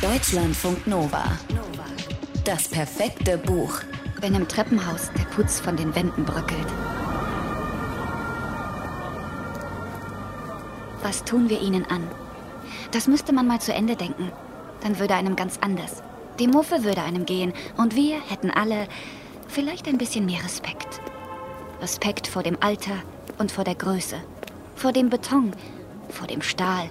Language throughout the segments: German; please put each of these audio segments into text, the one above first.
Deutschlandfunk Nova. Das perfekte Buch. Wenn im Treppenhaus der Putz von den Wänden bröckelt. Was tun wir ihnen an? Das müsste man mal zu Ende denken. Dann würde einem ganz anders. Die Muffe würde einem gehen und wir hätten alle vielleicht ein bisschen mehr Respekt. Respekt vor dem Alter und vor der Größe. Vor dem Beton, vor dem Stahl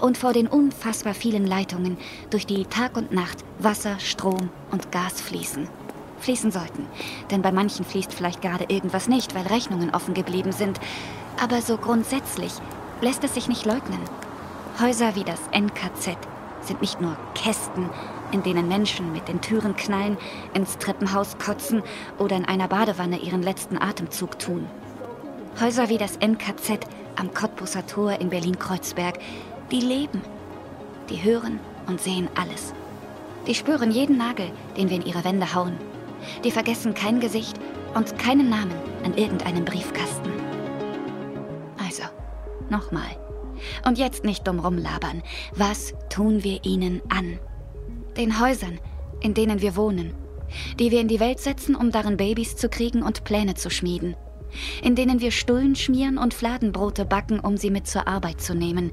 und vor den unfassbar vielen Leitungen, durch die Tag und Nacht Wasser, Strom und Gas fließen. Fließen sollten, denn bei manchen fließt vielleicht gerade irgendwas nicht, weil Rechnungen offen geblieben sind. Aber so grundsätzlich lässt es sich nicht leugnen. Häuser wie das NKZ sind nicht nur Kästen, in denen Menschen mit den Türen knallen, ins Treppenhaus kotzen oder in einer Badewanne ihren letzten Atemzug tun. Häuser wie das NKZ am Cottbusser Tor in Berlin-Kreuzberg, die leben. Die hören und sehen alles. Die spüren jeden Nagel, den wir in ihre Wände hauen. Die vergessen kein Gesicht und keinen Namen an irgendeinem Briefkasten. Also, nochmal. Und jetzt nicht dumm rumlabern. Was tun wir ihnen an? Den Häusern, in denen wir wohnen, die wir in die Welt setzen, um darin Babys zu kriegen und Pläne zu schmieden, in denen wir Stullen schmieren und Fladenbrote backen, um sie mit zur Arbeit zu nehmen,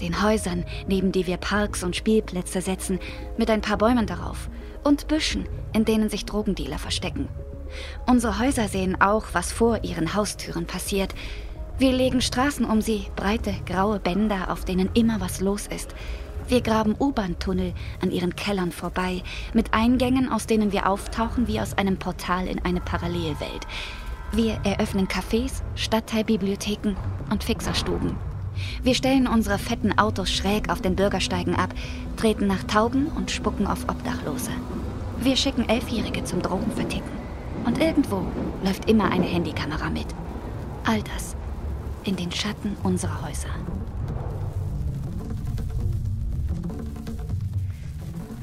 den Häusern, neben die wir Parks und Spielplätze setzen, mit ein paar Bäumen darauf und Büschen, in denen sich Drogendealer verstecken. Unsere Häuser sehen auch, was vor ihren Haustüren passiert. Wir legen Straßen um sie, breite, graue Bänder, auf denen immer was los ist. Wir graben U-Bahn-Tunnel an ihren Kellern vorbei, mit Eingängen, aus denen wir auftauchen wie aus einem Portal in eine Parallelwelt. Wir eröffnen Cafés, Stadtteilbibliotheken und Fixerstuben. Wir stellen unsere fetten Autos schräg auf den Bürgersteigen ab, treten nach Tauben und spucken auf Obdachlose. Wir schicken Elfjährige zum Drogenverticken. Und irgendwo läuft immer eine Handykamera mit. All das in den Schatten unserer Häuser.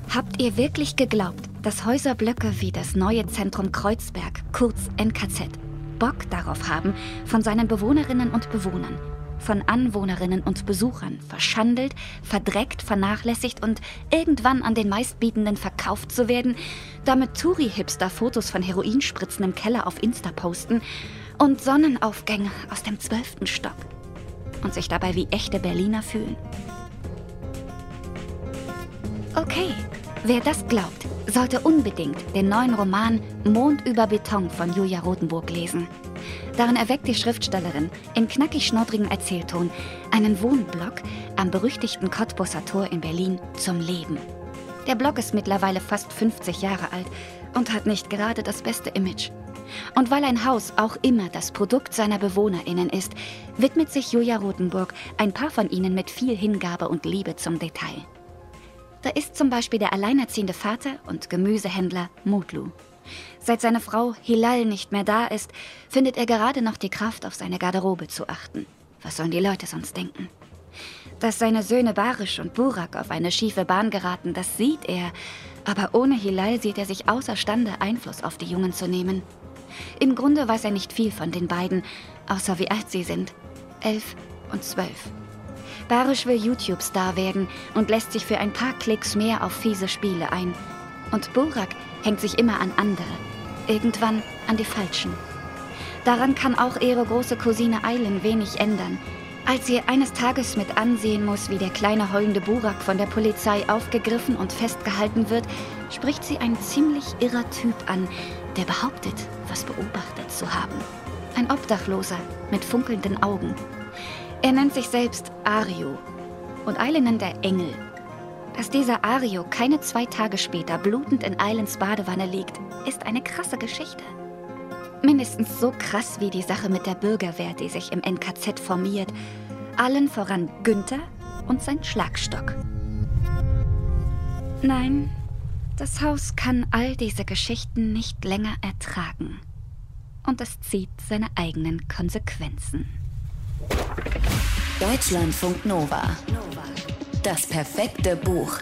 Habt ihr wirklich geglaubt, dass Häuserblöcke wie das neue Zentrum Kreuzberg, kurz NKZ, Bock darauf haben, von seinen Bewohnerinnen und Bewohnern, von Anwohnerinnen und Besuchern verschandelt, verdreckt, vernachlässigt und irgendwann an den Meistbietenden verkauft zu werden, damit Touri-Hipster Fotos von Heroinspritzen im Keller auf Insta posten und Sonnenaufgänge aus dem zwölften Stock und sich dabei wie echte Berliner fühlen. Okay, wer das glaubt, sollte unbedingt den neuen Roman Mond über Beton von Julia Rothenburg lesen. Darin erweckt die Schriftstellerin in knackig schnoddrigen Erzählton einen Wohnblock am berüchtigten Cottbusser Tor in Berlin zum Leben. Der Block ist mittlerweile fast 50 Jahre alt und hat nicht gerade das beste Image. Und weil ein Haus auch immer das Produkt seiner BewohnerInnen ist, widmet sich Julia Rothenburg ein paar von ihnen mit viel Hingabe und Liebe zum Detail. Da ist zum Beispiel der alleinerziehende Vater und Gemüsehändler Mutlu. Seit seine Frau Hilal nicht mehr da ist, findet er gerade noch die Kraft, auf seine Garderobe zu achten. Was sollen die Leute sonst denken? Dass seine Söhne Barisch und Burak auf eine schiefe Bahn geraten, das sieht er. Aber ohne Hilal sieht er sich außerstande, Einfluss auf die Jungen zu nehmen. Im Grunde weiß er nicht viel von den beiden, außer wie alt sie sind. Elf und zwölf. Barisch will YouTube-Star werden und lässt sich für ein paar Klicks mehr auf fiese Spiele ein. Und Burak hängt sich immer an andere. Irgendwann an die Falschen. Daran kann auch ihre große Cousine Eilen wenig ändern. Als sie eines Tages mit ansehen muss, wie der kleine heulende Burak von der Polizei aufgegriffen und festgehalten wird, spricht sie ein ziemlich irrer Typ an, der behauptet, was beobachtet zu haben. Ein Obdachloser mit funkelnden Augen. Er nennt sich selbst Ario und Eile nennt er Engel. Dass dieser Ario keine zwei Tage später blutend in Eilens Badewanne liegt, ist eine krasse Geschichte. Mindestens so krass wie die Sache mit der Bürgerwehr, die sich im NKZ formiert. Allen voran Günther und sein Schlagstock. Nein, das Haus kann all diese Geschichten nicht länger ertragen. Und es zieht seine eigenen Konsequenzen. Deutschlandfunk Nova. Das perfekte Buch.